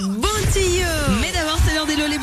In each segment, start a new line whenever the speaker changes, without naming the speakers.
les bons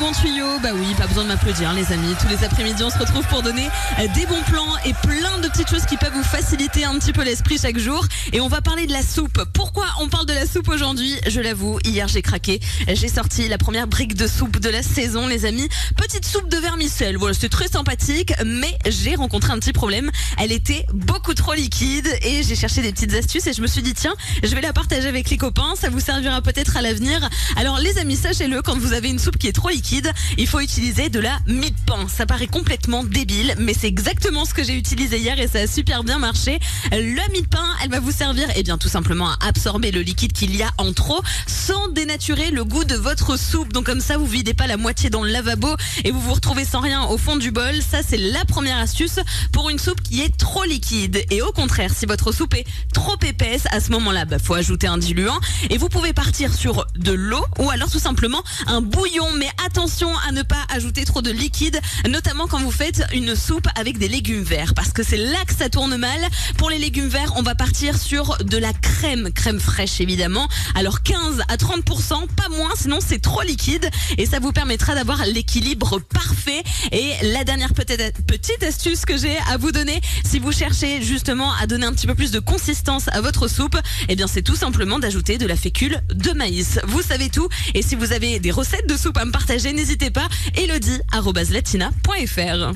bons tuyaux. Bah oui, pas besoin de m'applaudir, les amis. Tous les après-midi, on se retrouve pour donner euh, des bons plans et plein de petites choses qui peuvent vous faciliter un petit peu l'esprit chaque jour. Et on va parler de la soupe. Pourquoi on parle de la soupe aujourd'hui? Je l'avoue, hier j'ai craqué. J'ai sorti la première brique de soupe de la saison, les amis. Petite soupe de vermicelle. Voilà, c'est très sympathique, mais j'ai rencontré un petit problème. Elle était beaucoup trop liquide et j'ai cherché des petites astuces et je me suis dit tiens, je vais la partager avec les copains. Ça vous servira peut-être à l'avenir. Alors les amis, sachez-le, quand vous avez une soupe qui est trop liquide, il faut utiliser de la mie de pain. Ça paraît complètement débile, mais c'est exactement ce que j'ai utilisé hier et ça a super bien marché. La mie de pain, elle va vous servir, eh bien, tout simplement à absorber le liquide qu'il y a en trop sans dénaturer le goût de votre soupe. Donc comme ça, vous videz pas la moitié dans le lavabo et vous vous retrouvez sans rien au fond du bol. Ça, c'est la première astuce pour une soupe qui est trop liquide. Et au contraire, si votre soupe est trop épaisse, à ce moment-là, bah, faut ajouter un diluant et vous pouvez partir sur de l'eau ou alors tout simplement un bouillon. Mais attention à ne pas ajouter trop de liquide, notamment quand vous faites une soupe avec des légumes verts, parce que c'est là que ça tourne mal. Pour les légumes verts, on va partir sur de la crème, crème fraîche évidemment. Alors 15 à 30%, pas moins, sinon c'est trop liquide et ça vous permettra d'avoir l'équilibre parfait. Et la dernière petite astuce que j'ai à vous donner, si vous cherchez justement à donner un petit peu plus de consistance à votre soupe, eh bien c'est tout simplement d'ajouter de la fécule de maïs. Vous savez tout et si vous avez des recettes de soupe à me partager, n'hésitez pas, elodie.latina.fr.